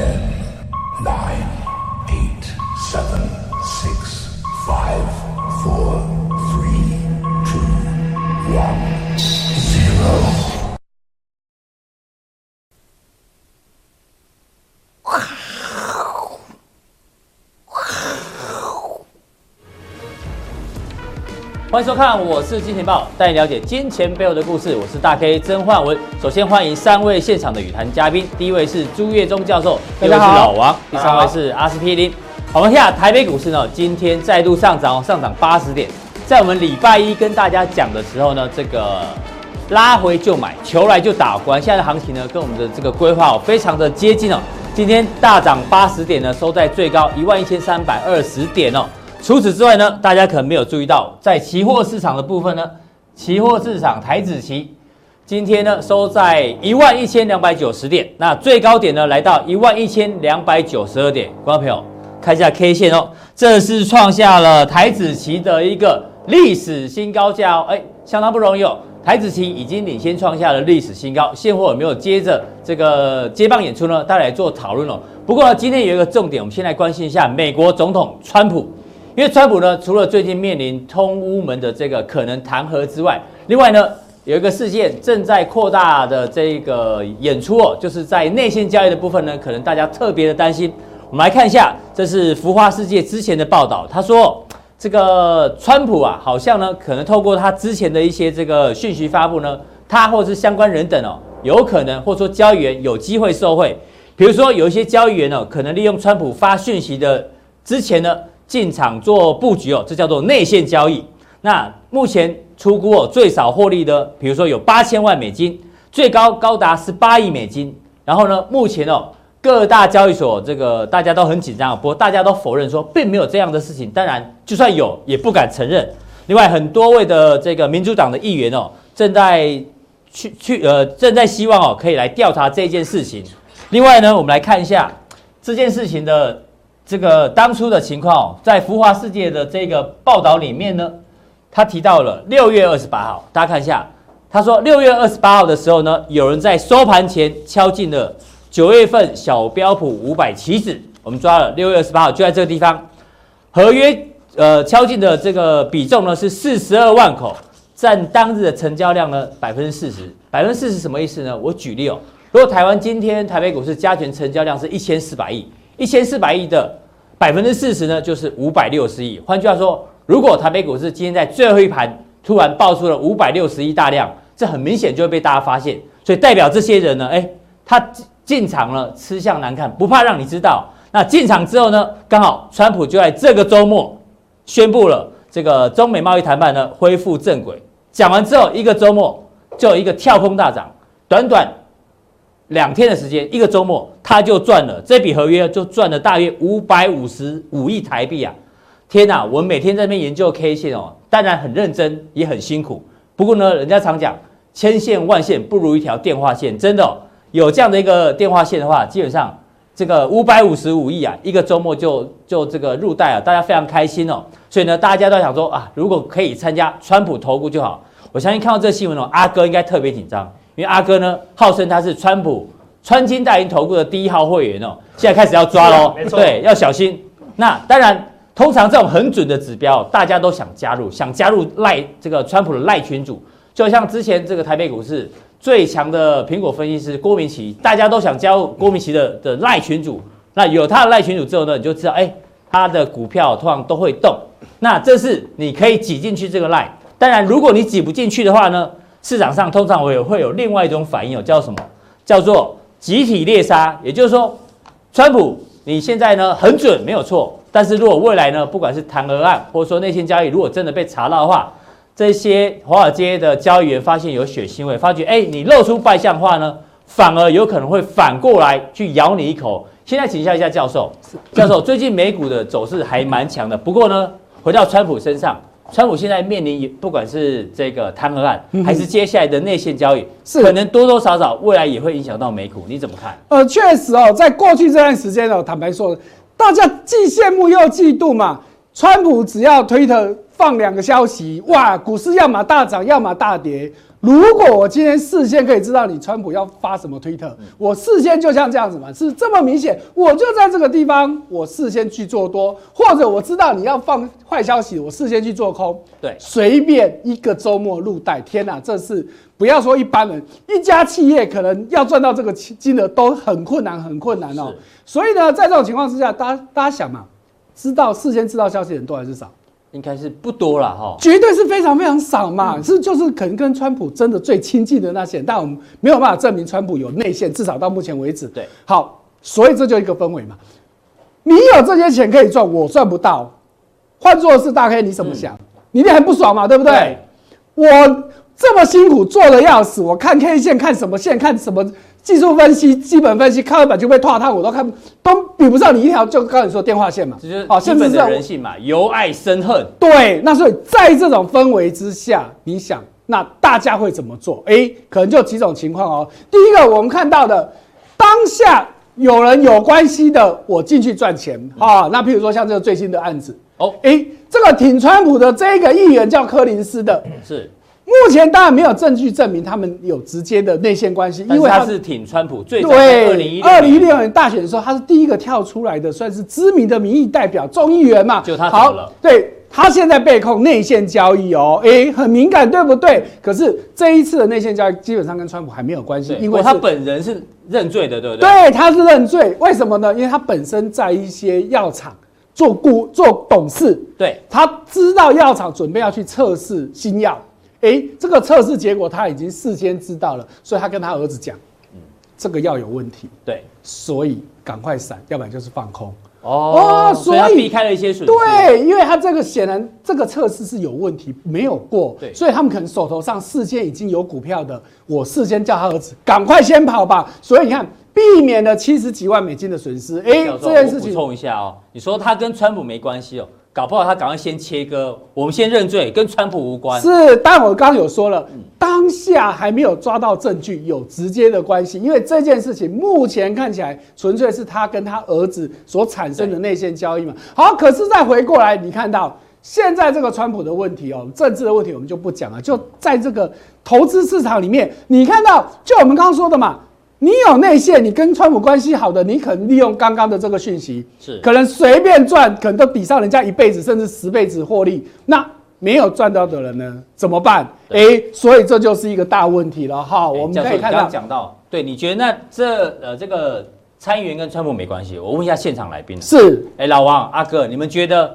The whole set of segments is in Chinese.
Podcast. 欢迎收看，我是金钱豹，带你了解金钱背后的故事。我是大 K 曾焕文。首先欢迎三位现场的语谈嘉宾，第一位是朱月忠教授，第二位是老王，第三位是阿司匹林。好，我们看台北股市呢，今天再度上涨，上涨八十点。在我们礼拜一跟大家讲的时候呢，这个拉回就买，求来就打。果然现在的行情呢，跟我们的这个规划哦，非常的接近哦。今天大涨八十点呢，收在最高一万一千三百二十点哦。除此之外呢，大家可能没有注意到，在期货市场的部分呢，期货市场台指期今天呢收在一万一千两百九十点，那最高点呢来到一万一千两百九十二点。观众朋友看一下 K 线哦，这是创下了台指期的一个历史新高价哦，哎，相当不容易哦。台指期已经领先创下了历史新高，现货有没有接着这个接棒演出呢？大家来做讨论哦。不过，今天有一个重点，我们先来关心一下美国总统川普。因为川普呢，除了最近面临通乌门的这个可能弹劾之外，另外呢，有一个事件正在扩大的这个演出哦，就是在内线交易的部分呢，可能大家特别的担心。我们来看一下，这是浮华世界之前的报道，他说这个川普啊，好像呢，可能透过他之前的一些这个讯息发布呢，他或是相关人等哦，有可能或说交易员有机会受贿，比如说有一些交易员哦，可能利用川普发讯息的之前呢。进场做布局哦，这叫做内线交易。那目前出估哦，最少获利的，比如说有八千万美金，最高高达十八亿美金。然后呢，目前哦，各大交易所这个大家都很紧张，不过大家都否认说并没有这样的事情。当然，就算有，也不敢承认。另外，很多位的这个民主党的议员哦，正在去去呃，正在希望哦，可以来调查这件事情。另外呢，我们来看一下这件事情的。这个当初的情况，在浮华世界的这个报道里面呢，他提到了六月二十八号，大家看一下，他说六月二十八号的时候呢，有人在收盘前敲进了九月份小标普五百期指，我们抓了六月二十八号就在这个地方，合约呃敲进的这个比重呢是四十二万口，占当日的成交量呢百分之四十，百分之四十什么意思呢？我举例哦，如果台湾今天台北股市加权成交量是一千四百亿。一千四百亿的百分之四十呢，就是五百六十亿。换句话说，如果台北股市今天在最后一盘突然爆出了五百六十亿大量，这很明显就会被大家发现。所以代表这些人呢，哎，他进场了，吃相难看，不怕让你知道。那进场之后呢，刚好川普就在这个周末宣布了这个中美贸易谈判呢恢复正轨。讲完之后，一个周末就有一个跳空大涨，短短。两天的时间，一个周末，他就赚了这笔合约，就赚了大约五百五十五亿台币啊！天哪，我们每天在那边研究 K 线哦，当然很认真，也很辛苦。不过呢，人家常讲，千线万线不如一条电话线，真的哦，有这样的一个电话线的话，基本上这个五百五十五亿啊，一个周末就就这个入袋啊，大家非常开心哦。所以呢，大家都想说啊，如果可以参加川普投顾就好。我相信看到这个新闻哦，阿哥应该特别紧张。因为阿哥呢，号称他是川普川金大银投顾的第一号会员哦，现在开始要抓喽，没错，对，要小心。那当然，通常这种很准的指标，大家都想加入，想加入赖这个川普的赖群主，就像之前这个台北股市最强的苹果分析师郭明奇，大家都想加入郭明奇的的赖群主。那有他的赖群主之后呢，你就知道，哎，他的股票通常都会动。那这是你可以挤进去这个赖。当然，如果你挤不进去的话呢？市场上通常会有会有另外一种反应哦，叫什么？叫做集体猎杀。也就是说，川普你现在呢很准没有错，但是如果未来呢，不管是弹劾案或者说内线交易，如果真的被查到的话，这些华尔街的交易员发现有血腥味，发觉哎你露出败相的话呢，反而有可能会反过来去咬你一口。现在请教一下教授，教授最近美股的走势还蛮强的，不过呢，回到川普身上。川普现在面临不管是这个弹劾案，还是接下来的内线交易，是可能多多少少未来也会影响到美股，你怎么看？呃，确实哦，在过去这段时间哦，坦白说，大家既羡慕又嫉妒嘛。川普只要推特放两个消息，哇，股市要么大涨，要么大跌。如果我今天事先可以知道你川普要发什么推特，我事先就像这样子嘛，是这么明显，我就在这个地方，我事先去做多，或者我知道你要放坏消息，我事先去做空，对，随便一个周末入袋，天哪，这是不要说一般人，一家企业可能要赚到这个金额都很困难，很困难哦。所以呢，在这种情况之下，大家大家想嘛，知道事先知道消息的人多还是少？应该是不多了哈，绝对是非常非常少嘛，嗯、是就是可能跟川普真的最亲近的那些人，但我们没有办法证明川普有内线，至少到目前为止。对，好，所以这就一个氛围嘛，你有这些钱可以赚，我赚不到，换做是大 K，你怎么想？嗯、你一定很不爽嘛，对不对？对我这么辛苦做的要死，我看 K 线，看什么线，看什么。技术分析、基本分析，看一本就被拖烫，我都看都比不上你一条。就刚才你说电话线嘛，哦，基本的人性嘛，由爱生恨。对，那所以在这种氛围之下，你想，那大家会怎么做？哎、欸，可能就几种情况哦。第一个，我们看到的当下有人有关系的，我进去赚钱啊、哦。那譬如说像这个最新的案子哦，哎、欸，这个挺川普的这个议员叫柯林斯的，是。目前当然没有证据证明他们有直接的内线关系，因为他是挺川普最早在二零一二零一六年大选的时候，他是第一个跳出来的，算是知名的民意代表、众议员嘛。就他好了，对他现在被控内线交易哦，哎，很敏感，对不对？可是这一次的内线交易基本上跟川普还没有关系，因为他本人是认罪的，对不对？对，他是认罪，为什么呢？因为他本身在一些药厂做顾做董事，对，他知道药厂准备要去测试新药。哎，这个测试结果他已经事先知道了，所以他跟他儿子讲，嗯，这个药有问题，对，所以赶快闪，要不然就是放空。哦，所以他避开了一些损失。对，因为他这个显然这个测试是有问题，没有过，对，所以他们可能手头上事先已经有股票的，我事先叫他儿子赶快先跑吧。所以你看，避免了七十几万美金的损失。哎，这件事情补充一下哦，你说他跟川普没关系哦。搞不好他赶快先切割，我们先认罪，跟川普无关。是，但我刚刚有说了，当下还没有抓到证据有直接的关系，因为这件事情目前看起来纯粹是他跟他儿子所产生的内线交易嘛。好，可是再回过来，你看到现在这个川普的问题哦，政治的问题我们就不讲了，就在这个投资市场里面，你看到就我们刚刚说的嘛。你有内线，你跟川普关系好的，你可能利用刚刚的这个讯息，是可能随便赚，可能都抵上人家一辈子甚至十辈子获利。那没有赚到的人呢，怎么办？哎、欸，所以这就是一个大问题了哈。欸、我们可以看到，讲到，对，你觉得那这呃这个参议员跟川普没关系？我问一下现场来宾，是，哎、欸，老王阿哥，你们觉得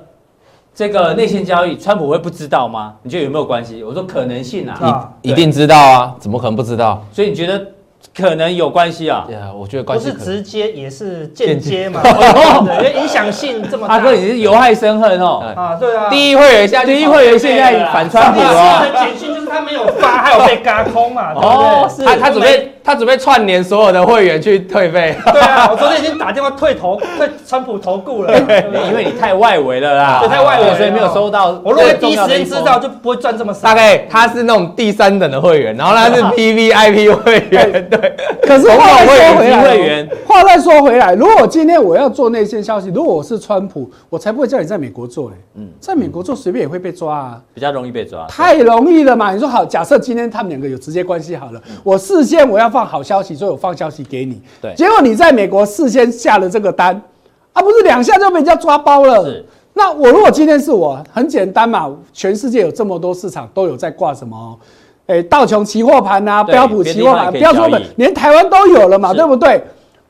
这个内线交易，川普会不知道吗？你觉得有没有关系？我说可能性啊，一一定知道啊，怎么可能不知道？所以你觉得？可能有关系啊，对啊，我觉得关系不是直接也是间接嘛，因为影响性这么大。阿哥，你是由害生恨哦，啊，对啊，第一会员现在，第一会员现在反川普啊，简讯就是他没有发，还有被嘎空嘛，对不对？他他准备。他准备串联所有的会员去退费。对啊，我昨天已经打电话退投，退川普投顾了。因为你太外围了啦，对，太外围，所以没有收到。我如果第一时间知道，就不会赚这么少。大概他是那种第三等的会员，然后他是 PVIP 会员。对。可是话再说回来，话再说回来，如果今天我要做内线消息，如果我是川普，我才不会叫你在美国做嘞。嗯，在美国做随便也会被抓啊，比较容易被抓。太容易了嘛？你说好，假设今天他们两个有直接关系好了，我事先我要放好消息，所以。我放消息给你，对，结果你在美国事先下了这个单，啊，不是两下就被人家抓包了。是，那我如果今天是我，很简单嘛，全世界有这么多市场都有在挂什么，哎，道琼期货盘啊，标普期货盘，不要说的，连台湾都有了嘛，对不对？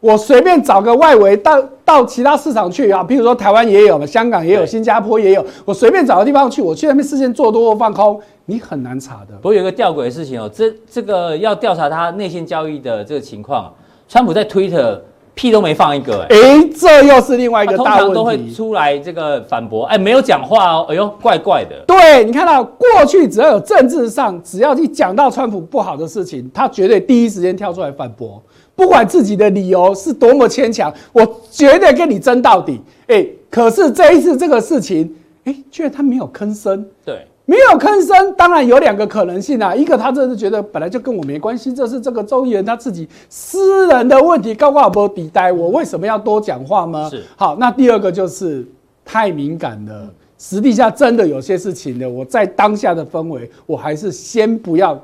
我随便找个外围到到其他市场去啊，譬如说台湾也有嘛，香港也有，新加坡也有，我随便找个地方去，我去那边事先做多或放空。你很难查的。不过有一个吊诡的事情哦，这这个要调查他内线交易的这个情况，川普在 Twitter 屁都没放一个，哎，哎，这又是另外一个大问题。通常都会出来这个反驳，哎，没有讲话哦，哎呦，怪怪的。对，你看到过去只要有政治上，只要一讲到川普不好的事情，他绝对第一时间跳出来反驳，不管自己的理由是多么牵强，我绝对跟你争到底。哎，可是这一次这个事情，哎，居然他没有吭声。对。没有吭声，当然有两个可能性啊。一个，他这是觉得本来就跟我没关系，这是这个周议员他自己私人的问题，高挂不抵待，我为什么要多讲话吗？是。好，那第二个就是太敏感了，实际下真的有些事情呢，我在当下的氛围，我还是先不要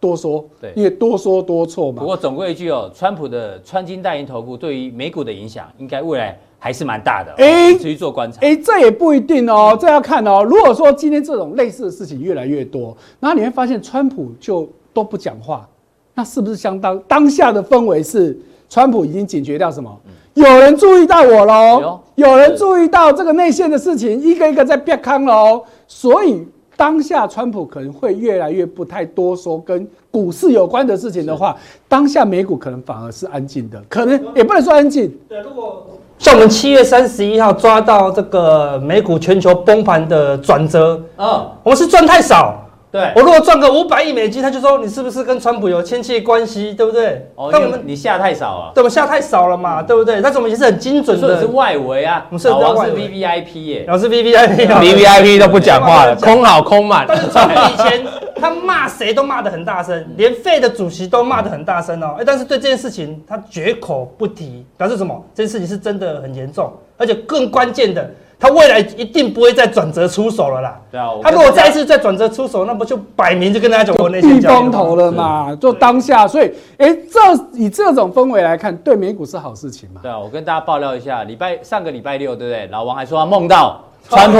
多说，对，因为多说多错嘛。不过总归一句哦，川普的穿金戴银投顾对于美股的影响，应该未来还是蛮大的。哎，持续做观察。哎，这也不一定哦，这要看哦。如果说今天这种类似的事情越来越多，然后你会发现川普就都不讲话，那是不是相当当下的氛围是川普已经警觉到什么？嗯有人注意到我喽，有人注意到这个内线的事情，一个一个在变康喽。所以当下川普可能会越来越不太多说跟股市有关的事情的话，当下美股可能反而是安静的，可能也不能说安静。对，如果像我们七月三十一号抓到这个美股全球崩盘的转折，啊，我们是赚太少。对，我如果赚个五百亿美金，他就说你是不是跟川普有亲戚关系，对不对？哦，但我们你下太少了，对，我们下太少了嘛，对不对？但是我们也是很精准的，是外围啊，我们是老王是 V V I P 耶，老是 V V I P，V V I P 都不讲话了，空好空满。但是川普以前他骂谁都骂得很大声，连费的主席都骂得很大声哦，哎，但是对这件事情他绝口不提，表示什么？这件事情是真的很严重，而且更关键的。他未来一定不会再转折出手了啦。对啊，他如果再一次再转折出手，那不就摆明就跟大家讲我内心避风头了嘛？就当下，所以，哎、欸，这以这种氛围来看，对美股是好事情嘛？对啊，我跟大家爆料一下，礼拜上个礼拜六，对不对？老王还说他梦到。川普，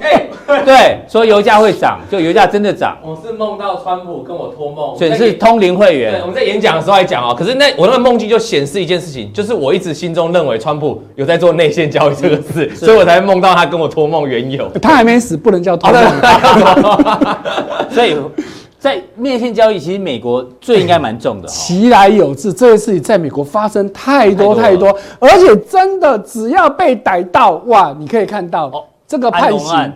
哎，对，说油价会涨，就油价真的涨。我是梦到川普跟我托梦，所以是通灵会员。对，我们在演讲的时候还讲哦，可是那我那个梦境就显示一件事情，就是我一直心中认为川普有在做内线交易这个事，所以我才梦到他跟我托梦缘由。他还没死，不能叫托梦。所以在内线交易，其实美国最应该蛮重的。其来有自，这个事情在美国发生太多太多，而且真的只要被逮到，哇，你可以看到。这个判刑，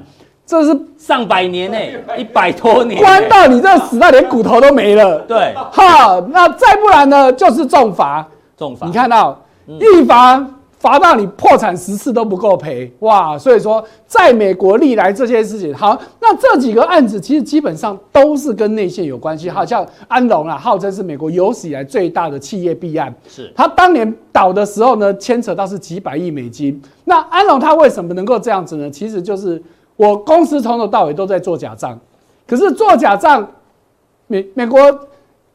这是上百年呢，一百多年，关到你这死到连骨头都没了。对，哈，那再不然呢，就是重罚。重罚，你看到一罚。罚到你破产十次都不够赔哇！所以说，在美国历来这些事情，好，那这几个案子其实基本上都是跟内线有关系。好像安龙啊，号称是美国有史以来最大的企业弊案，是他当年倒的时候呢，牵扯到是几百亿美金。那安龙他为什么能够这样子呢？其实就是我公司从头到尾都在做假账，可是做假账，美美国。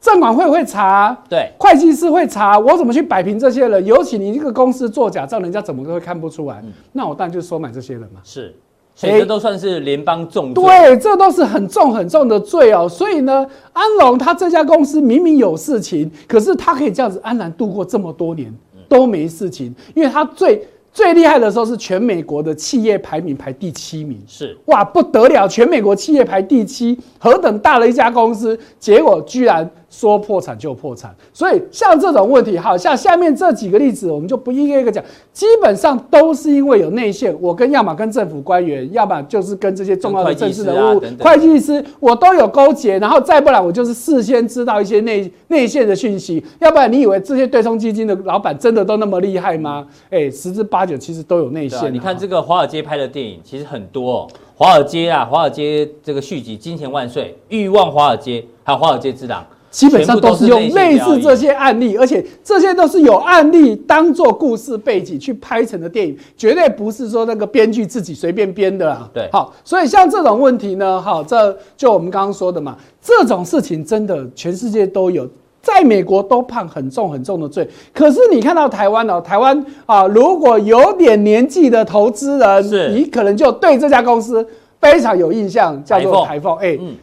证管会会查，对，会计师会查，我怎么去摆平这些人？尤其你一个公司做假账，人家怎么都会看不出来？嗯、那我当然就收买这些人嘛。是，所以这都算是联邦重罪。对，这都是很重很重的罪哦。所以呢，安龙他这家公司明明有事情，可是他可以这样子安然度过这么多年都没事情，因为他最。最厉害的时候是全美国的企业排名排第七名，是哇不得了，全美国企业排第七，何等大的一家公司，结果居然。说破产就破产，所以像这种问题，好像下面这几个例子，我们就不一个一个讲，基本上都是因为有内线，我跟要么跟政府官员，要么就是跟这些重要的政治人物、会计师，我都有勾结，然后再不然我就是事先知道一些内内线的讯息，要不然你以为这些对冲基金的老板真的都那么厉害吗？哎，十之八九其实都有内线。你看这个华尔街拍的电影其实很多哦，华尔街啊，华尔街这个续集《金钱万岁》、《欲望华尔街》，还有《华尔街之狼》。基本上都是用类似这些案例，而且这些都是有案例当做故事背景去拍成的电影，绝对不是说那个编剧自己随便编的啦。对，好，所以像这种问题呢，好，这就我们刚刚说的嘛，这种事情真的全世界都有，在美国都判很重很重的罪。可是你看到台湾哦，台湾啊，如果有点年纪的投资人，你可能就对这家公司非常有印象，叫做台风，哎，嗯。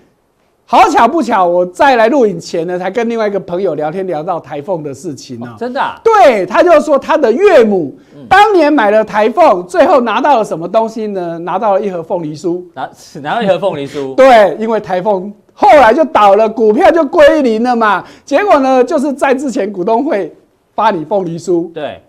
好巧不巧，我在来录影前呢，才跟另外一个朋友聊天，聊到台凤的事情呢。真的、啊？对，他就说他的岳母当年买了台凤，最后拿到了什么东西呢？拿到了一盒凤梨酥。拿拿到一盒凤梨酥？对，因为台凤后来就倒了，股票就归零了嘛。结果呢，就是在之前股东会发你凤梨酥。对，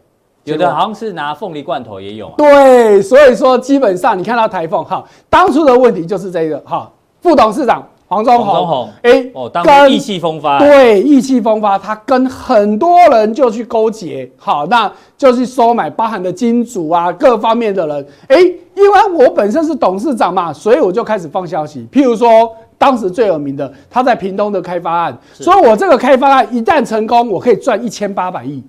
有的好像是拿凤梨罐头也有、啊。对，所以说基本上你看到台凤哈，当初的问题就是这个哈，副董事长。黄宗宏，哎、欸，哦，当时意气风发，对，意气风发，他跟很多人就去勾结，好，那就去收买，包含的金主啊，各方面的人，哎、欸，因为我本身是董事长嘛，所以我就开始放消息，譬如说，当时最有名的，他在屏东的开发案，所以我这个开发案一旦成功，我可以赚一千八百亿，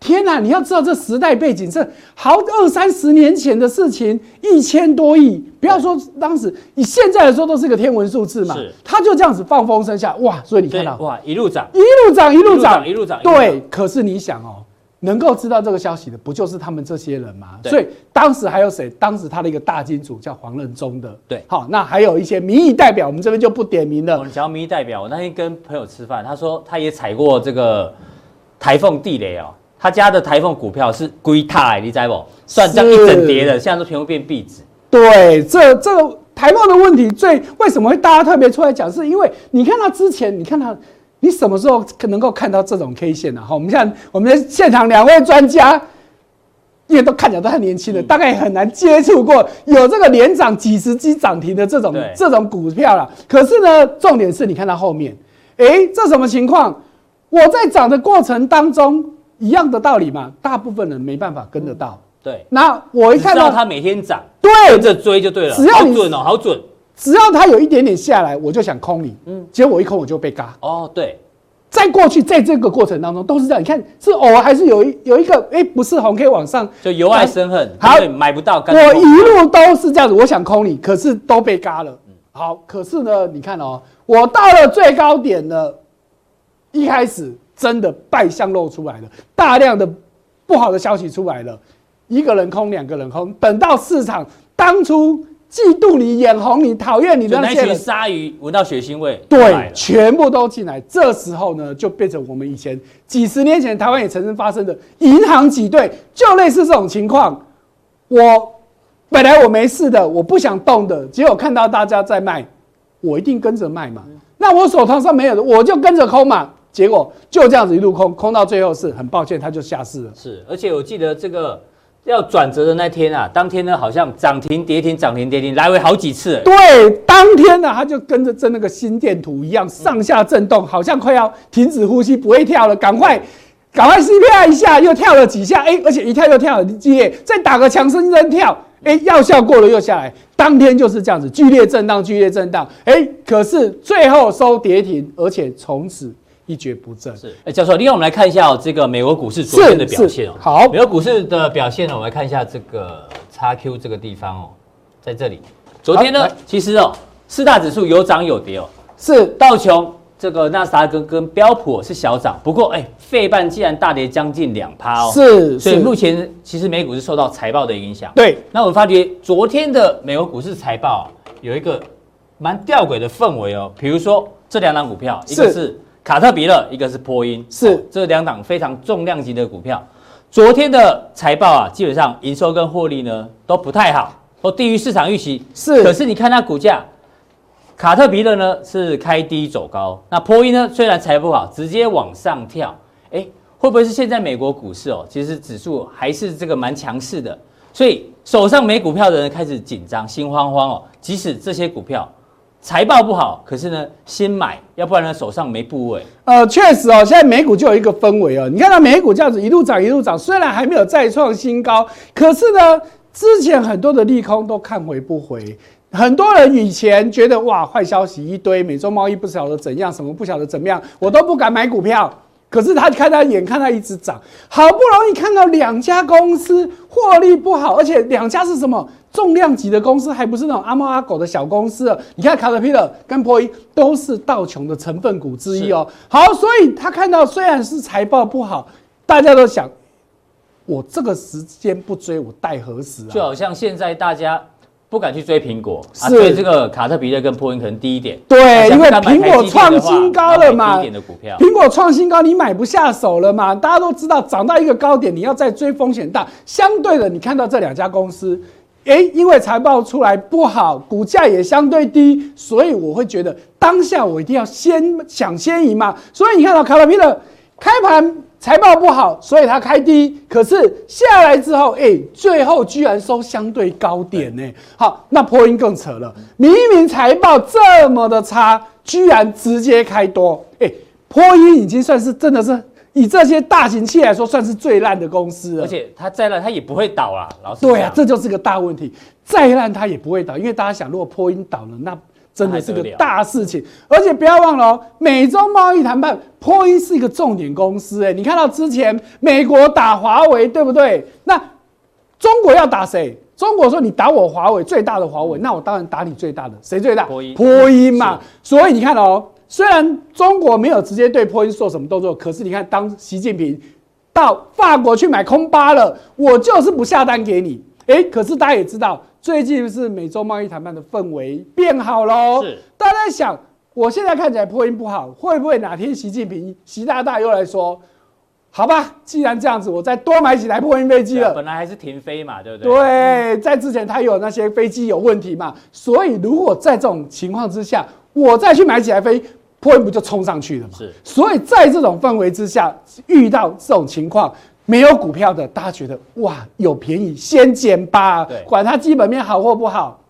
天哪！你要知道这时代背景，这好二三十年前的事情，一千多亿，不要说当时，以现在来说都是个天文数字嘛。是，他就这样子放风声下，哇！所以你看到哇，一路涨，一路涨，一路涨，一路涨。对，可是你想哦，能够知道这个消息的，不就是他们这些人吗？所以当时还有谁？当时他的一个大金主叫黄任忠的。对，好，那还有一些民意代表，我们这边就不点名了。讲到民意代表，我那天跟朋友吃饭，他说他也踩过这个台风地雷哦。他家的台凤股票是归他，你知不？算这样一整叠的，现在都全部变壁纸。对，这这个台风的问题最为什么会大家特别出来讲？是因为你看他之前，你看他，你什么时候可能够看到这种 K 线呢？哈，我们像我们的现场两位专家，因为都看起来都很年轻的，大概很难接触过有这个连涨几十只涨停的这种这种股票了。可是呢，重点是你看到后面，哎，这什么情况？我在涨的过程当中。一样的道理嘛，大部分人没办法跟得到。嗯、对，那我一看到它每天涨，对，跟着追就对了。只要准哦，好准。只要它有一点点下来，我就想空你。嗯，结果我一空我就被嘎。哦，对，在过去在这个过程当中都是这样。你看是偶尔还是有一有一个哎、欸，不是红 K 往上，就由爱生恨，好，买不到。我一路都是这样子，我想空你，可是都被嘎了。好，可是呢，你看哦，我到了最高点了，一开始真的败相露出来了，大量的。不好的消息出来了，一个人空，两个人空。等到市场当初嫉妒你、眼红你、讨厌你的那些人，鲨鱼闻到血腥味，对，全部都进来。这时候呢，就变成我们以前几十年前台湾也曾经发生的银行挤兑，就类似这种情况。我本来我没事的，我不想动的，结果看到大家在卖，我一定跟着卖嘛。那我手头上没有的，我就跟着空嘛。结果就这样子一路空，空到最后是很抱歉，它就下市了。是，而且我记得这个要转折的那天啊，当天呢好像涨停跌停涨停跌停来回好几次。对，当天呢、啊、它就跟着真那个心电图一样上下震动，好像快要停止呼吸，不会跳了，赶快赶快 CPI 一下，又跳了几下，哎，而且一跳又跳很激烈，再打个强心针跳，哎，药效过了又下来。当天就是这样子剧烈震荡，剧烈震荡，哎，可是最后收跌停，而且从此。一蹶不振是，哎，教授，另外我们来看一下这个美国股市昨天的表现哦。好，美国股市的表现呢，我们来看一下这个 XQ 这个地方哦，在这里，昨天呢，其实哦，四大指数有涨有跌哦。是道琼这个纳斯达克跟标普是小涨，不过哎，费半竟然大跌将近两趴哦。是，所以目前其实美股是受到财报的影响。对，那我们发觉昨天的美国股市财报有一个蛮吊诡的氛围哦，比如说这两档股票，一个是。卡特彼勒，一个是波音，是、哦、这两档非常重量级的股票。昨天的财报啊，基本上营收跟获利呢都不太好，都低于市场预期。是，可是你看它股价，卡特彼勒呢是开低走高，那波音呢虽然财报不好，直接往上跳。哎，会不会是现在美国股市哦，其实指数还是这个蛮强势的，所以手上没股票的人开始紧张、心慌慌哦。即使这些股票。财报不好，可是呢，先买，要不然呢，手上没部位。呃，确实哦，现在美股就有一个氛围哦。你看到美股这样子一路涨一路涨，虽然还没有再创新高，可是呢，之前很多的利空都看回不回。很多人以前觉得哇，坏消息一堆，美洲贸易不晓得怎样，什么不晓得怎么样，我都不敢买股票。可是他看他眼看他一直涨，好不容易看到两家公司获利不好，而且两家是什么重量级的公司，还不是那种阿猫阿狗的小公司。你看卡特彼勒跟波音都是道琼的成分股之一哦。好，所以他看到虽然是财报不好，大家都想，我这个时间不追，我待何时啊？就好像现在大家。不敢去追苹果，是、啊、所以这个卡特彼勒跟波音可能低一点。对，因为苹果创新高了嘛，低一点的股票，苹果创新高，你买不下手了嘛？大家都知道，涨到一个高点，你要再追风险大。相对的，你看到这两家公司，哎，因为财报出来不好，股价也相对低，所以我会觉得当下我一定要先抢先赢嘛。所以你看到卡拉皮勒开盘。财报不好，所以它开低，可是下来之后，哎、最后居然收相对高点呢。好，那波音更扯了，明明财报这么的差，居然直接开多。哎、欸，波音已经算是真的是以这些大型企业来说，算是最烂的公司了。而且它再烂，它也不会倒啦。老师，对啊，这就是个大问题。再烂它也不会倒，因为大家想，如果波音倒了，那真的是个大事情。而且不要忘了哦，美洲贸易谈判，波音是一个重点公司。哎，你看到之前美国打华为，对不对？那中国要打谁？中国说你打我华为最大的华为，那我当然打你最大的，谁最大？波音，波音嘛。所以你看哦，虽然中国没有直接对波音做什么动作，可是你看，当习近平到法国去买空巴了，我就是不下单给你。哎，可是大家也知道，最近是美洲贸易谈判的氛围变好喽。是，大家在想，我现在看起来波音不好，会不会哪天习近平、习大大又来说，好吧，既然这样子，我再多买几台波音飞机了。本来还是停飞嘛，对不对？对，在之前他有那些飞机有问题嘛，所以如果在这种情况之下，我再去买几台飞，波音不就冲上去了嘛？是，所以在这种氛围之下，遇到这种情况。没有股票的，大家觉得哇，有便宜先捡吧，对，管它基本面好或不好。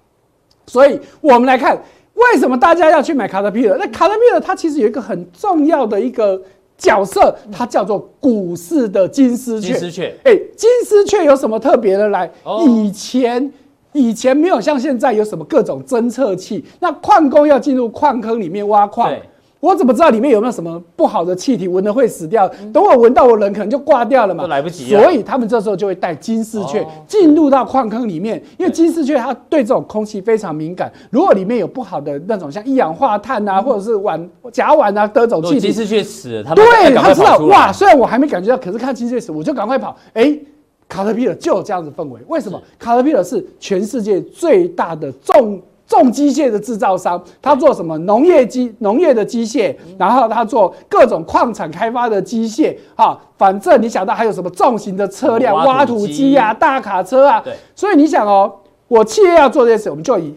所以我们来看，为什么大家要去买卡特彼勒？那卡特彼勒它其实有一个很重要的一个角色，它叫做股市的金丝雀。金丝雀，哎，金丝雀有什么特别的来？哦、以前以前没有像现在有什么各种侦测器，那矿工要进入矿坑里面挖矿。我怎么知道里面有没有什么不好的气体？闻了会死掉。等我闻到，我人可能就挂掉了嘛。都来不及。所以他们这时候就会带金丝雀进入到矿坑里面，因为金丝雀它对这种空气非常敏感。如果里面有不好的那种像一氧化碳啊，或者是烷、甲烷啊，各种气体，金丝雀死了，他对他知道哇。虽然我还没感觉到，可是看金丝雀死，我就赶快跑。哎，卡特彼勒就有这样子氛围。为什么？卡特彼勒是全世界最大的重。重机械的制造商，他做什么？农业机、农业的机械，然后他做各种矿产开发的机械，哈，反正你想到还有什么重型的车辆，挖土机啊，大卡车啊，对，所以你想哦，我企业要做这些事，我们就以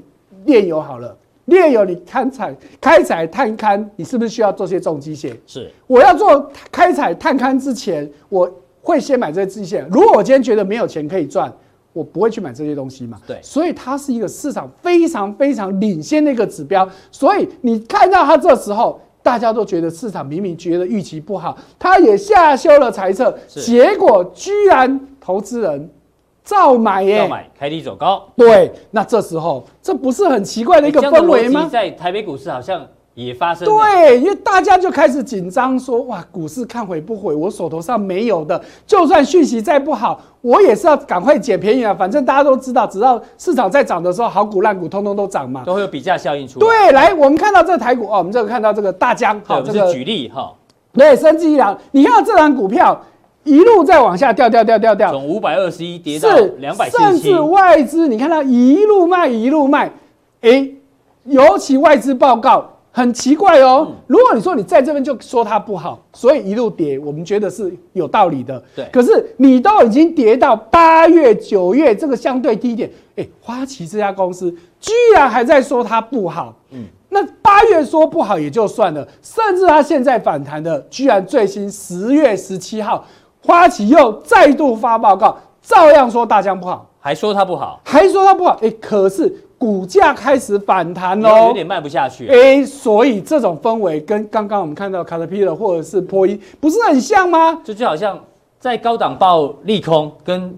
炼油好了，炼油你勘采、开采、探勘，你是不是需要做些重机械？是，我要做开采、探勘之前，我会先买这些机械。如果我今天觉得没有钱可以赚。我不会去买这些东西嘛？对，所以它是一个市场非常非常领先的一个指标。所以你看到它这时候，大家都觉得市场明明觉得预期不好，它也下修了财测，结果居然投资人照买耶，照买，开低走高。对，那这时候这不是很奇怪的一个氛围吗？在台北股市好像。也发生对，因为大家就开始紧张，说哇，股市看回不回？我手头上没有的，就算讯息再不好，我也是要赶快捡便宜啊！反正大家都知道，只要市场在涨的时候，好股烂股通通都涨嘛，都会有比价效应出来。对，来，我们看到这个台股哦，我们这个看到这个大江，好，这个举例哈，对，生技医疗，你看到这档股票一路在往下掉掉掉掉掉，从五百二十一跌到两百，甚至外资你看它一路卖一路卖，哎，尤其外资报告。很奇怪哦，如果你说你在这边就说它不好，所以一路跌，我们觉得是有道理的。对，可是你都已经跌到八月、九月这个相对低点，哎，花旗这家公司居然还在说它不好。嗯，那八月说不好也就算了，甚至它现在反弹的，居然最新十月十七号，花旗又再度发报告，照样说大疆不好，还说它不好，还说它不好。哎，可是。股价开始反弹喽，有点卖不下去。哎，所以这种氛围跟刚刚我们看到卡特皮勒或者是波音不是很像吗？这就，就好像在高档报利空跟。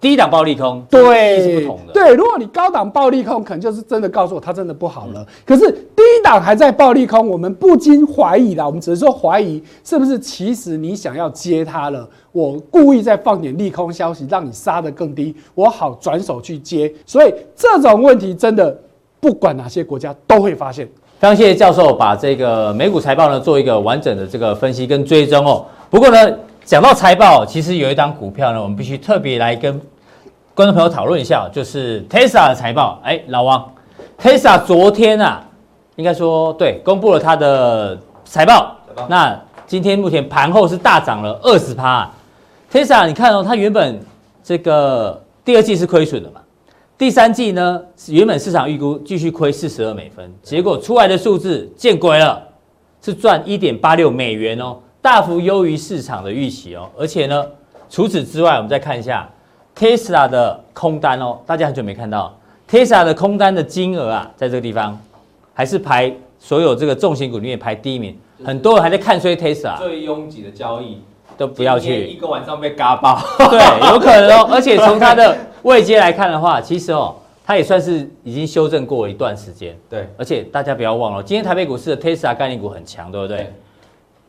低档暴利空，对，是不同的。对，如果你高档暴利空，可能就是真的告诉我它真的不好了。可是低档还在暴利空，我们不禁怀疑啦。我们只是说怀疑，是不是其实你想要接它了？我故意再放点利空消息，让你杀得更低，我好转手去接。所以这种问题真的不管哪些国家都会发现。非常谢谢教授把这个美股财报呢做一个完整的这个分析跟追踪哦。不过呢。讲到财报，其实有一档股票呢，我们必须特别来跟观众朋友讨论一下，就是 Tesla 的财报。哎，老王，Tesla 昨天啊，应该说对，公布了它的财报。那今天目前盘后是大涨了二十趴。Tesla，你看哦，它原本这个第二季是亏损的嘛，第三季呢，原本市场预估继续亏四十二美分，结果出来的数字见鬼了，是赚一点八六美元哦。大幅优于市场的预期哦，而且呢，除此之外，我们再看一下 Tesla 的空单哦，大家很久没看到。Tesla 的空单的金额啊，在这个地方还是排所有这个重型股里面排第一名，很多人还在看衰 Tesla，最拥挤的交易都不要去，一个晚上被嘎爆，对，有可能哦，而且从它的位阶来看的话，其实哦。它也算是已经修正过一段时间。对，而且大家不要忘了，今天台北股市的 Tesla 概念股很强，对不对？对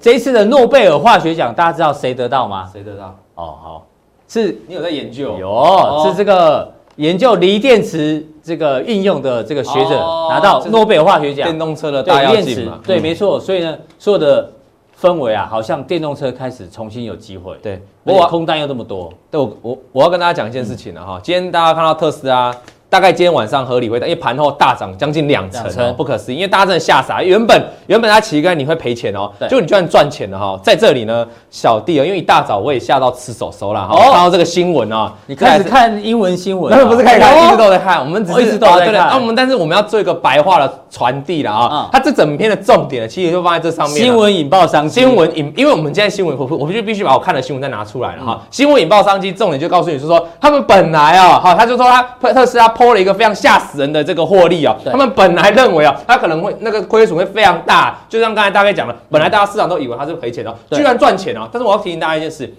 这一次的诺贝尔化学奖，大家知道谁得到吗？谁得到？哦，好，是你有在研究？有，哦是这个研究锂电池这个应用的这个学者哦拿到诺贝尔化学奖。电动车的大跃电池进嘛，，对，嗯没错。所以呢，所有的氛围啊，好像电动车开始重新有机会。对，而我空单又这么多，对我我我要跟大家讲一件事情了哈，今天大家看到特斯拉，大概今天晚上合理回档，因为盘后大涨将近两成不可思议，因为大家真的吓傻，原本原本它起竿你会赔钱哦，对。就你居然赚钱了哈，在这里呢，小弟啊，因为一大早我也吓到吃手手了哈，哦。看到这个新闻啊，你开始看英文新闻啊？那不是开始看，哦一直都在看，我们只是哦一直都在看啊对啊，我们但是我们要做一个白话的传递了啊。嗯，它这整篇的重点其实就放在这上面。新闻引爆商机。新闻引，因为我们现在新闻，我我就必须把我看的新闻再拿出来了哈。新闻引爆商机，重点就告诉你是说，他们本来啊，哈，他就说他特斯拉抛了一个非常吓死人的这个获利哦，他们本来认为啊，他可能会那个亏损会非常大，就像刚才大概讲了，本来大家市场都以为他是赔钱的，对居然赚钱哦。但是我要提醒大家一件事。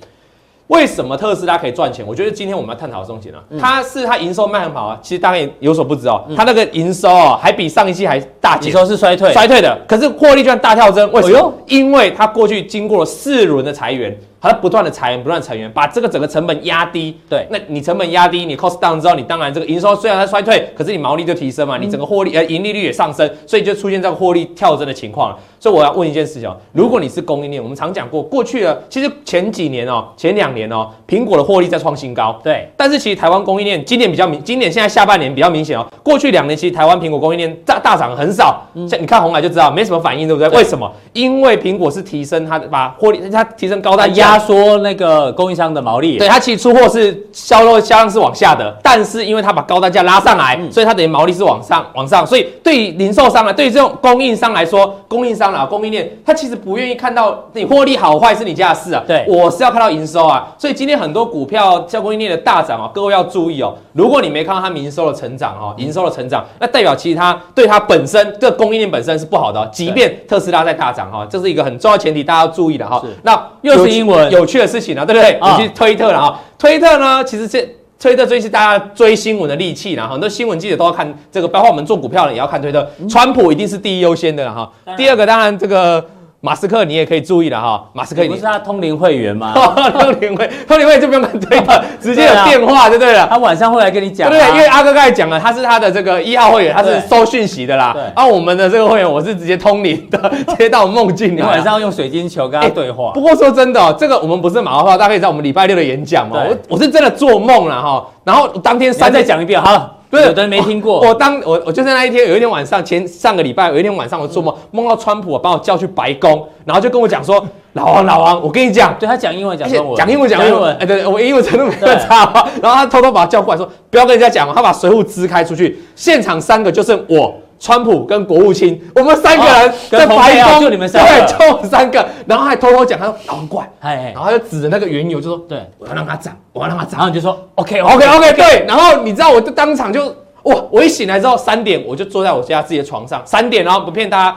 为什么特斯拉可以赚钱？我觉得今天我们要探讨的重点啊，它是它营收卖很好啊，其实大家也有所不知哦，它那个营收啊，还比上一期还大减，你说是衰退，衰退的，可是获利居然大跳增，为什么？因为它过去经过了四轮的裁员，它不断的裁员，不断地裁员，把这个整个成本压低。对那你成本压低，你 cost down 之后，你当然这个营收虽然在衰退，可是你毛利就提升嘛，你整个获利呃盈利率也上升，所以就出现这个获利跳增的情况了。所以我要问一件事情哦，如果你是供应链，我们常讲过，过去的其实前几年哦，前两年哦，苹果的获利在创新高。对，但是其实台湾供应链今年比较明，今年现在下半年比较明显哦。过去两年其实台湾苹果供应链大大涨很少，像你看红海就知道没什么反应，对不对？为什么？因为苹果是提升它的把获利，它提升高它单压缩那个供应商的毛利。对，它其实出货是销售销量是往下的，但是因为它把高单价拉上来，嗯。所以它等于毛利是往上往上，所以对于零售商啊，对于这种供应商来说，供应商啊，供应链，他其实不愿意看到你获利好坏是你家的事啊，对。我是要看到营收啊，所以今天很多股票像供应链的大涨啊，各位要注意哦，如果你没看到它营收的成长哦，营收的成长，那代表其实它对它本身这个供应链本身是不好的哦，即便特斯拉在大涨哈，这是一个很重要的前提，大家要注意的哈。是。那又是英文有趣的事情啊，对不对？啊你去推特了啊，推特呢，其实这推特最是大家追新闻的利器啦，很多新闻记者都要看这个，包括我们做股票的也要看推特。川普一定是第一优先的了哈，第二个当然这个马斯克你也可以注意了哈，马斯克你你不是他通灵会员吗？通灵会，通灵会就不用看推特，直接有电话就对了。他晚上会来跟你讲啊，对？因为阿哥刚才讲了，他是他的这个一号会员，他是收讯息的啦对。而我们的这个会员，我是直接通灵的，直接到梦境里。你晚上要用水晶球跟他对话不。过说真的哦，这个我们不是马后炮，大家可以在我们礼拜六的演讲嘛。对我我是真的做梦了哈，然后当天三三再讲一遍好了，不是有的人没听过。我当我我就是那一天，有一天晚上前上个礼拜有一天晚上我做梦，梦到川普把我叫去白宫，然后就跟我讲说，老王老王，我跟你讲。对他讲英文讲而且中文，讲英文讲英文，哎，对，我英文程度没有差嘛。然后他偷偷把他叫过来说，不要跟人家讲哦，他把随扈支开出去，现场三个就剩我。川普跟国务卿，我们三个人在白宫，就你们三个对，就我们三个，然后还偷偷讲，他说老王过来，哎然后他就指着那个原油就说，对，我要让它涨，我要让它涨然。后你就说 OK OK OK 对，然后你知道我就当场就哇，我一醒来之后三点我就坐在我家自己的床上，三点然后不骗大家，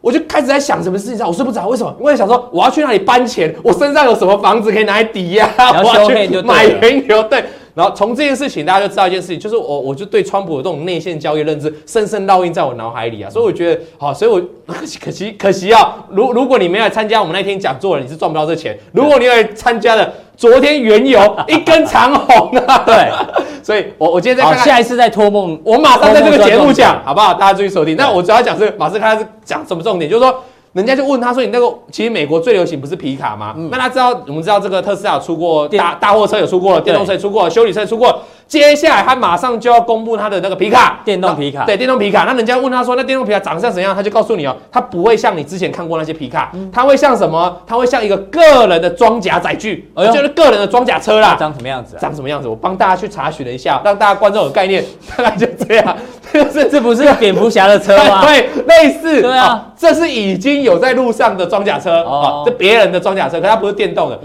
我就开始在想什么事情，我睡不着，为什么？因为想说我要去那里搬钱，我身上有什么房子可以拿来抵押，我要去买原油，对。然后从这件事情，大家就知道一件事情，就是我我就对川普的这种内线交易认知深深烙印在我脑海里啊，所以我觉得好，所以我 可惜可惜可惜啊，如如果你没来参加我们那天讲座了，你是赚不到这钱；如果你有来参加了，昨天原油 一根长红啊，对，所以我我今天再好，看看下一次再托梦，我马上在这个节目讲，好不好？大家注意收听。那我主要讲是马斯克他是讲什么重点，就是说，人家就问他说，你那个其实美国最流行不是皮卡吗？那他知道我们知道这个特斯拉有出过大大货车有出过了，电动车也出过了，修理车也出过了。接下来他马上就要公布他的那个皮卡，电动皮卡对，电动皮卡。那人家问他说，那电动皮卡长相怎样？他就告诉你哦，它不会像你之前看过那些皮卡，嗯它会像什么？它会像一个个人的装甲载具，哎就是个人的装甲车啦。长什么样子啊？长什么样子？我帮大家去查询了一下，让大家观众有概念，大概就这样。这 这不是蝙蝠侠的车吗？对，类似。对啊哦，这是已经有在路上的装甲车哦哦，这别人的装甲车，可它不是电动的。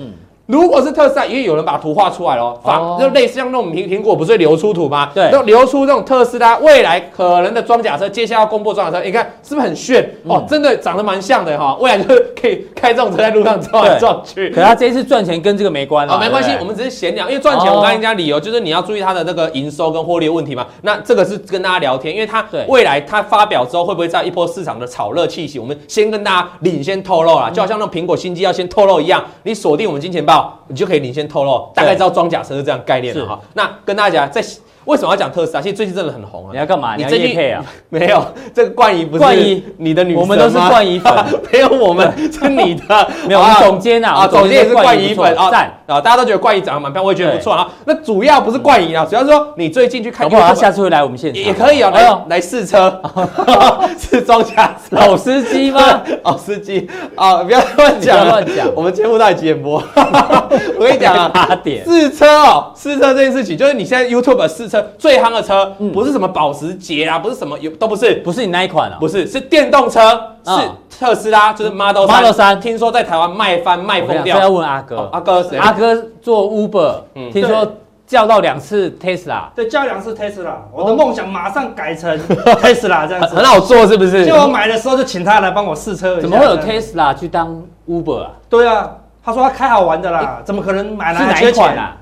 如果是特斯拉，因为有人把图画出来了，仿、哦就类似像那种苹苹果不是会流出图吗？对就流出这种特斯拉未来可能的装甲车，接下来要公布装甲车，你看是不是很炫、嗯哦？真的长得蛮像的哈、未来就是可以开这种车在路上撞来对撞去。可他这一次赚钱跟这个没关啊、哦，没关系，我们只是闲聊，因为赚钱，我刚才讲理由就是你要注意它的那个营收跟获利的问题嘛。那这个是跟大家聊天，因为它未来它发表之后会不会在一波市场的炒热气息，我们先跟大家领先透露啦，就好像那种苹果新机要先透露一样，你锁定我们金钱报，你就可以领先透露，大概知道装甲车是这样概念的哈。那跟大家讲，在为什么要讲特斯拉？其实最近真的很红啊。你要干嘛？你要最近配啊？没有，这个冠仪不是冠仪你的女神吗我们都是冠仪粉 没有我们是你的，没有我们总监啊啊，总监也是冠仪不错粉啊，赞啊，大家都觉得冠仪长得蛮漂亮，我也觉得不错啊。那主要不是冠仪啊，主要是说你最近去看好他下次会来我们现场，也也可以啊，来来试车，是装甲。老司机吗？老，司机啊，不要乱不要讲，乱讲我们节目到底几点播？我跟你讲啊，八点试车哦，试车这件事情，就是你现在 YouTube 试车最夯的车，不是什么保时捷啊，不是什么有都不是，不是你那一款啊？不是是电动车，是嗯特斯拉，就是 Model 3 Model 三听说在台湾卖翻卖疯我跟你讲这要掉。问阿哥哦。阿哥谁？阿哥做 Uber，嗯听说叫到两次 Tesla，对，叫两次 Tesla，我的梦想马上改成 Tesla 这样子。很 很好做是不是？就我买的时候就请他来帮我试车。怎么会有 Tesla 去当 Uber 啊？对啊，他说他开好玩的啦，怎么可能买来缺钱？一款啊？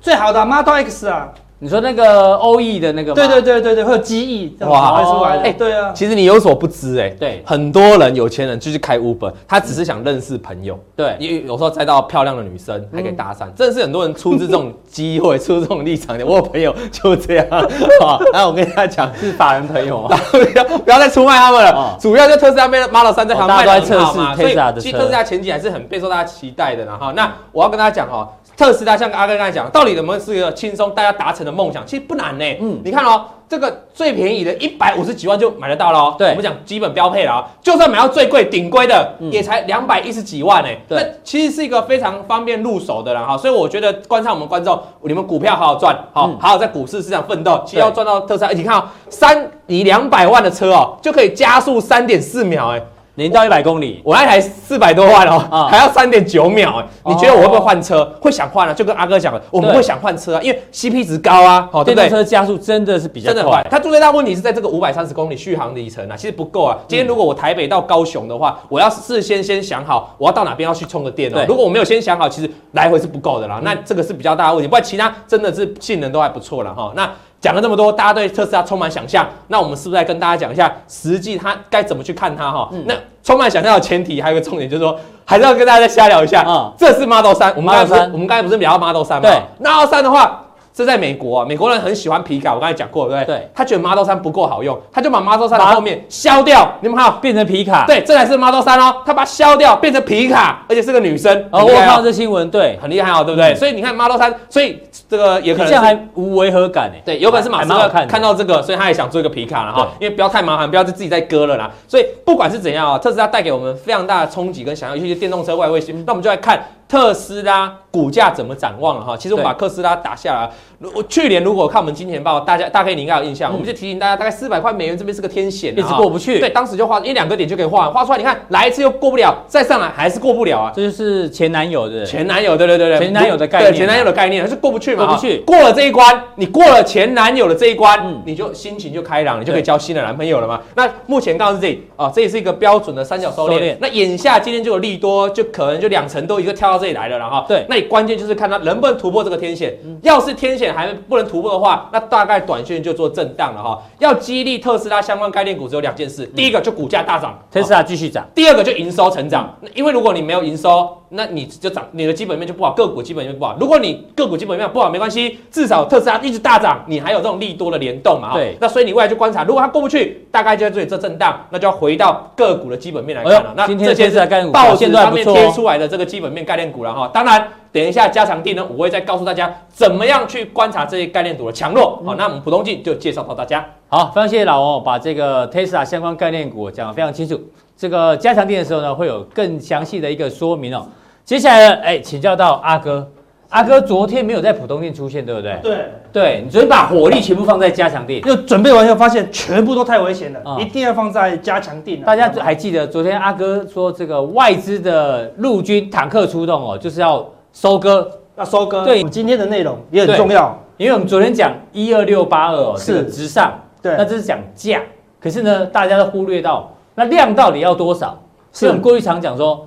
最好的啊 Model X 啊，你说那个 OE 的那个吗？对对对对对，会有机翼哇跑出来的。哎对啊，其实你有所不知哎、对很多人有钱人就是开 Uber，他只是想认识朋友，对因为有时候再到漂亮的女生还可以搭讪，真的是很多人出自这种机会，出自这种立场的。我有朋友就这样，好，那我跟大家讲。是法人朋友吗？不要不要再出卖他们了，哦主要就特斯拉 Model 三在旁边卖家都在测试的很好嘛，所以其实特斯拉前景还是很备受大家期待的然后。那我要跟大家讲哈，特斯拉像阿哥刚才讲，到底能不能是一个轻松大家达成的梦想？其实不难呢。嗯，你看哦，这个最便宜的一百五十几万就买得到了哦。对我们讲基本标配了啊，就算买到最贵顶规的，也才两百一十几万哎。对那其实是一个非常方便入手的啦哈。所以我觉得观察我们观众，你们股票好好赚，好嗯好好在股市市场奋斗，其实要赚到特斯拉。你看哦，三以两百万的车哦，就可以加速三点四秒哎。零到一百公里，我那台四百多万哦，啊还要三点九秒你觉得我会不会换车？会想换啊？就跟阿哥讲的，我们对会想换车啊，因为 CP 值高啊，好对不对？电动车加速真的是比较真的很快快，。它最大问题是在这个五百三十公里续航里程啊，其实不够啊。今天如果我台北到高雄的话，我要事先先想好我要到哪边要去充个电哦对。如果我没有先想好，其实来回是不够的啦。那这个是比较大的问题，不然其他真的是性能都还不错了哈。那讲了这么多，大家对特斯拉充满想象，那我们是不是来跟大家讲一下，实际它该怎么去看它哈？那充满想象的前提还有一个重点，就是说还是要跟大家再瞎聊一下。嗯这是 Model 三我们刚才不是我们刚才不是聊到 Model 三吗？对，Model 三的话。这在美国啊，美国人很喜欢皮卡，我刚才讲过，对不对？对他觉得 Model 3不够好用，他就把 Model 3的后面削掉。你们看哦，变成皮卡。，对，这才是 Model 3哦，他把它削掉，变成皮卡，而且是个女生。哦，我有看到这新闻，对，很厉害哦，对不对？所以你看 Model 3，所以这个也可能还无违和感诶。对，有可能是马斯克看看到这个，所以他也想做一个皮卡了哈，因为不要太麻烦，不要自己再割了啦。所以不管是怎样啊，特斯拉带给我们非常大的冲击跟想要，尤其是电动车外卫星，那我们就来看特斯拉股价怎么展望了哈。其实我们把特斯拉打下来，我去年如果看我们金钱报，大家大概你应该有印象，我们就提醒大家，大概四百块美元这边是个天险啊，一直过不去。对，当时就画一两个点就可以画，画出来，你看来一次又过不了，再上来还是过不了啊。这就是前男友的。前男友，对对对对，前男友的概念啊。对前男友的概念是过不去嘛，过不去。过了这一关，你过了前男友的这一关，嗯。你就心情就开朗，你就可以交新的男朋友了嘛。那目前刚好是这里啊，这也是一个标准的三角收敛。收敛。那眼下今天就有利多，就可能就两层都一个跳到这里来了，然后对。那你关键就是看它能不能突破这个天线。要是天线还不能突破的话，那大概短线就做震荡了哈。要激励特斯拉相关概念股只有两件事，第一个就股价大涨，特斯拉继续涨，第二个就营收成长，那因为如果你没有营收，那你就涨，你的基本面就不好，个股基本面不好。如果你个股基本面不好，没关系，至少特斯拉一直大涨，你还有这种利多的联动嘛。哈对那所以你未来就观察，如果它过不去，大概就在这里这震荡，那就要回到个股的基本面来看了。哎那今天的这些特斯拉概念股上面贴出来的这个基本面概念股了哈。当然，等一下加强定呢，我会再告诉大家怎么样去观察这些概念股的强弱。好，那我们普通镜就介绍到大家。好，非常谢谢老王把这个 Tesla 相关概念股讲得非常清楚。这个加强店的时候呢，会有更详细的一个说明哦。接下来呢，哎，请教到阿哥，阿哥昨天没有在浦东店出现，对不对？对，对，你昨天把火力全部放在加强店。就准备完以后发现全部都太危险了，嗯一定要放在加强店啊。大家还记得昨天阿哥说这个外资的陆军坦克出动哦，就是要收割，要收割。对我们今天的内容也很重要。因为我们昨天讲一二六八二哦，是直上，对，那这是讲价，可是呢，大家都忽略到那量到底要多少？是我们过去常讲说，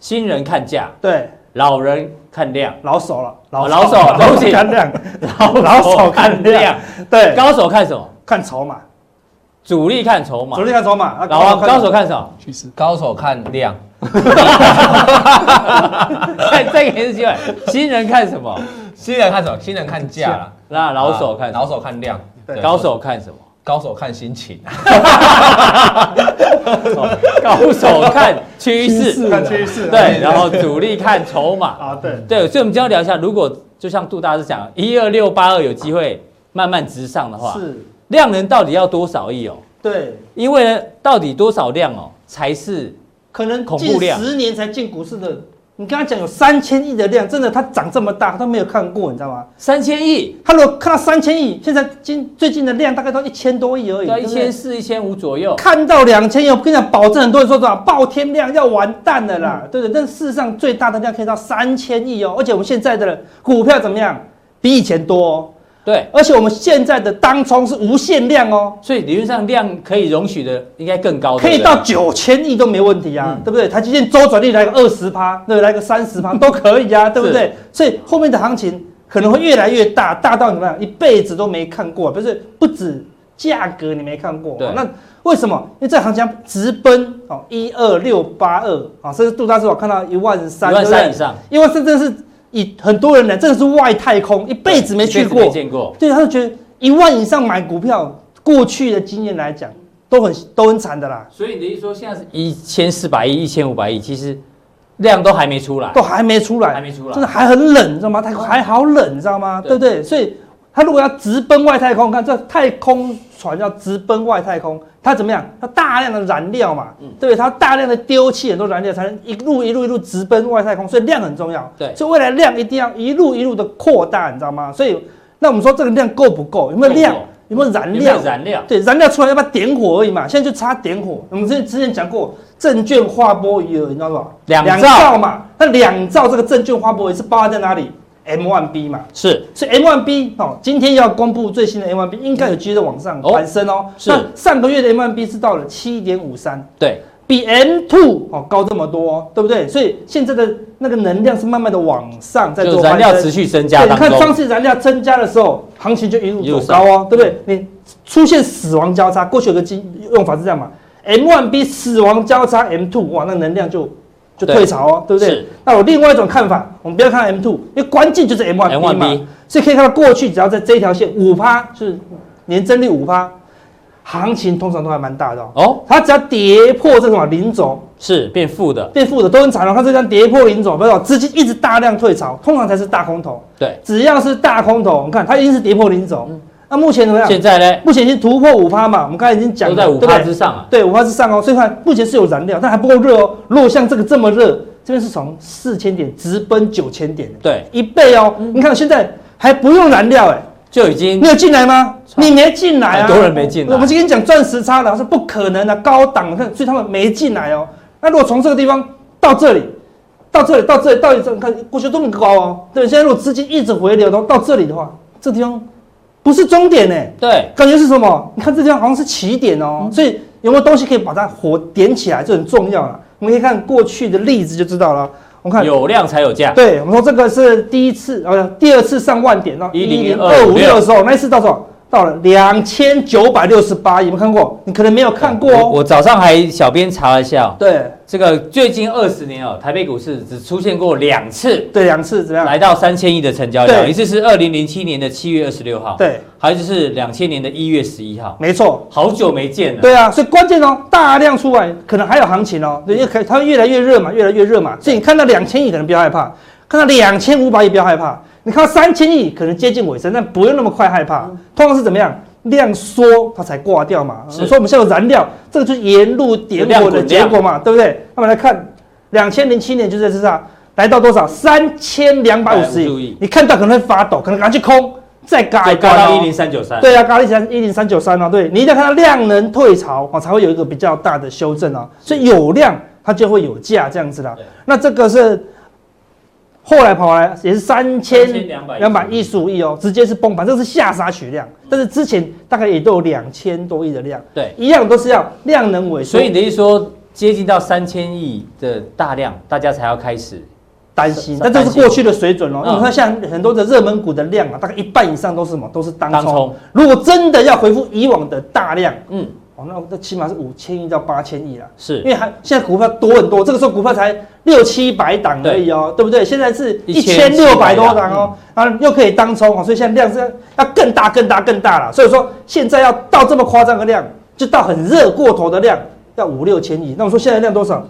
新人看价，对，老人看量，老手了，老老手 老手看量，老老手看量，对，高手看什么？看筹码，主力看筹码，主力看筹码，老王高手看什么？趋势，高手看量。再再给一次机会，新人看什么？新人看什么？新人看价了。那老手看老手看量，对，高手看什么？高手看心情。高手看趋势，看趋势。对，然后主力看筹码。啊，对对，所以我们今天要聊一下，如果就像杜大师讲，一二六八二有机会慢慢直上的话，是量能到底要多少亿哦？对，因为呢，到底多少量哦才是可能恐怖量？十年才进股市的。你刚才讲有三千亿的量，真的它涨这么大，他没有看过，你知道吗？三千亿，他如果看到三千亿，现在今最近的量大概都一千多亿而已，对，一千四、一千五左右。看到两千亿，我跟你讲，保证很多人说什么爆天量要完蛋了啦，嗯、对不对？但事实上最大的量可以到三千亿哦，而且我们现在的股票怎么样？比以前多哦。对，而且我们现在的当冲是无限量哦，所以理论上量可以容许的应该更高，可以到九千亿都没问题啊，嗯、对不对？台积电周转率来个二十趴，对，来个三十趴 都可以啊，对不对？所以后面的行情可能会越来越大，大到怎么样？一辈子都没看过，不是不止价格你没看过，对那为什么？因为这行情直奔哦，一二六八二啊，甚至杜大师我看到一万三，一万三以上，一万三真的是。以很多人呢，这个是外太空，一辈子没去过，没见过。对，他就觉得一万以上买股票，过去的经验来讲，都很都很惨的啦。所以你的意思说，现在是一千四百亿、一千五百亿，其实量都还没出来，都还没出来，还没出来，真的还很冷，你知道吗？太空还好冷，你知道吗？对不对？所以他如果要直奔外太空，看这太空船要直奔外太空。它怎么样？它大量的燃料嘛，嗯、对不对？它大量的丢弃很多燃料，才能一路一路一路直奔外太空，所以量很重要。对，所以未来量一定要一路一路的扩大，你知道吗？所以那我们说这个量够不够？有没有量？有没有燃料？有有燃料。对，燃料出来要不要点火而已嘛？现在就差点火。我们之前之前讲过，证券划拨余额，你知道吧？两兆，兆嘛。那两兆这个证券划拨余额是包含在哪里？M1B 嘛，是，所以 M1B 哦，今天要公布最新的 M1B，应该有机会往上攀升哦。是，上个月的 M1B 是到了七点五三，对，比 M2 哦高这么多，哦，对不对？所以现在的那个能量是慢慢的往上在做，燃料持续增加。你看上次燃料增加的时候，行情就一路走高哦，对不对？你出现死亡交叉，过去有个经用法是这样嘛，M1B 死亡交叉 M2，哇，那能量就。就退潮哦，对，不对？那我另外一种看法，我们不要看 M two，因为关键就是 M1B 嘛，M1B 所以可以看到过去只要在这一条线五趴，就是年增率五趴，行情通常都还蛮大的哦。哦，它只要跌破这种零轴，是变负的，变负的都很惨哦。它这张跌破零轴，不要资金一直大量退潮，通常才是大空头。对，只要是大空头，我们看它一定是跌破零轴。嗯那目前怎么样？现在呢？目前已经突破五趴嘛？我们刚才已经讲了，都在五趴之上啊。对，五趴之上哦。所以看目前是有燃料，但还不够热哦。如果像这个这么热，这边是从四千点直奔九千点，对，一倍哦。你看现在还不用燃料哎，就已经。你有进来吗？你没进来啊。很多人没进来。我们今天讲钻石差了，是不可能的，高档，看，所以他们没进来哦。那如果从这个地方到这里，到这里，到这里，到底这看过去这么高哦。对，现在如果资金一直回流到到这里的话，这地方。不是终点呢，对，感觉是什么？你看这地方好像是起点哦，嗯、所以有没有东西可以把它火点起来，这很重要了。我们可以看过去的例子就知道了。我们看有量才有价，对，我们说这个是第一次，呃，第二次上万点哦，一零二五六的时候，那一次到时候。到了两千九百六十八亿，有没有看过？你可能没有看过。哦。我，我早上还小编查了一下，对，这个最近二十年哦，台北股市只出现过两次，对，两次怎么样？来到三千亿的成交量，一次是二零零七年的七月二十六号，对，还有就是两千年的一月十一号，没错，好久没见了。对啊，所以关键哦，大量出来，可能还有行情哦，因为可它会越来越热嘛，越来越热嘛，所以你看到两千亿可能不要害怕，看到两千五百亿不要害怕，你看到三千亿可能接近尾声，但不用那么快害怕，通常是怎么样？量缩，它才挂掉嘛。所以我们现在有燃料，这个就是沿路点火的结果嘛，对不对？那么来看，两千零七年就在这上来到多少？三千两百五十亿。你看到可能会发抖，可能赶快去空，再嘎一嘎到一零三九三。对啊，嘎一零一零三九三啊。对，你一定要看到量能退潮哦，才会有一个比较大的修正哦。所以有量它就会有价这样子啦。那这个是后来跑来也是三千3215两百一十五亿哦，直接是崩盘，这是下杀取量。但是之前大概也都有两千多亿的量，对，一样都是要量能萎缩。所以你的意思说，接近到三千亿的大量，大家才要开始担心，是但这是过去的水准哦。嗯你看像很多的热门股的量啊，大概一半以上都是什么？都是当冲。如果真的要回复以往的大量，嗯，哦，那那起码是五千亿到八千亿啦。是因为还现在股票多很多，这个时候股票才六七百档而已哦，对不对？现在是一千六百多档哦，然后又可以当冲哦，所以现在量是要更大、更大、更大了。所以说现在要到这么夸张的量，就到很热过头的量，要五六千亿。那我说现在量多少？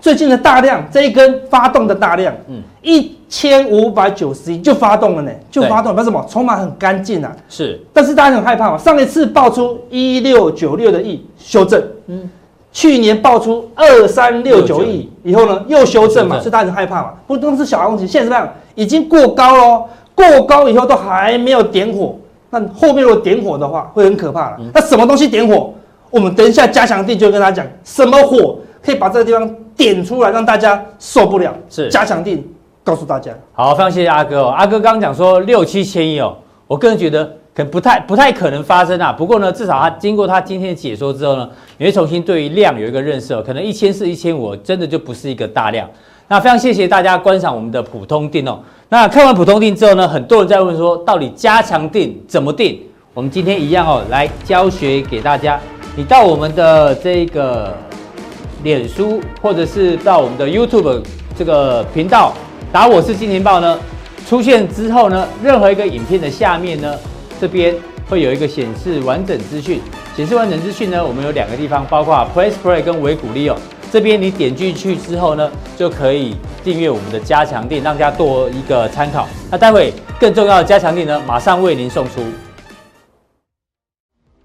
最近的大量这一根发动的大量，嗯，一千五百九十亿就发动了呢，就发动，为什么？筹码很干净啊。是，但是大家很害怕嘛，上一次爆出一六九六的亿修正，嗯，去年爆出二三六九亿以后呢又修正嘛，所以大家很害怕嘛。不都是小行情，现在怎么样？已经过高喽，过高以后都还没有点火，那后面如果点火的话会很可怕了。那什么东西点火？我们等一下加强地就会跟他讲什么火可以把这个地方点出来，让大家受不了。是加强定告诉大家。好，非常谢谢阿哥哦。阿哥刚刚讲说六七千亿哦，我个人觉得可能不太不太可能发生啊。不过呢，至少他经过他今天的解说之后呢，你会重新对于量有一个认识哦。可能一千四、一千五真的就不是一个大量。那非常谢谢大家观赏我们的普通定哦。那看完普通定之后呢，很多人在问说，到底加强定怎么定？我们今天一样哦，来教学给大家。你到我们的这个脸书，或者是到我们的 YouTube 这个频道，打我是金钱豹呢，出现之后呢，任何一个影片的下面呢，这边会有一个显示完整资讯。显示完整资讯呢，我们有两个地方，包括 Play Play 跟维谷利哦。这边你点进去之后呢，就可以订阅我们的加强店，让大家多一个参考。那待会更重要的加强店呢，马上为您送出。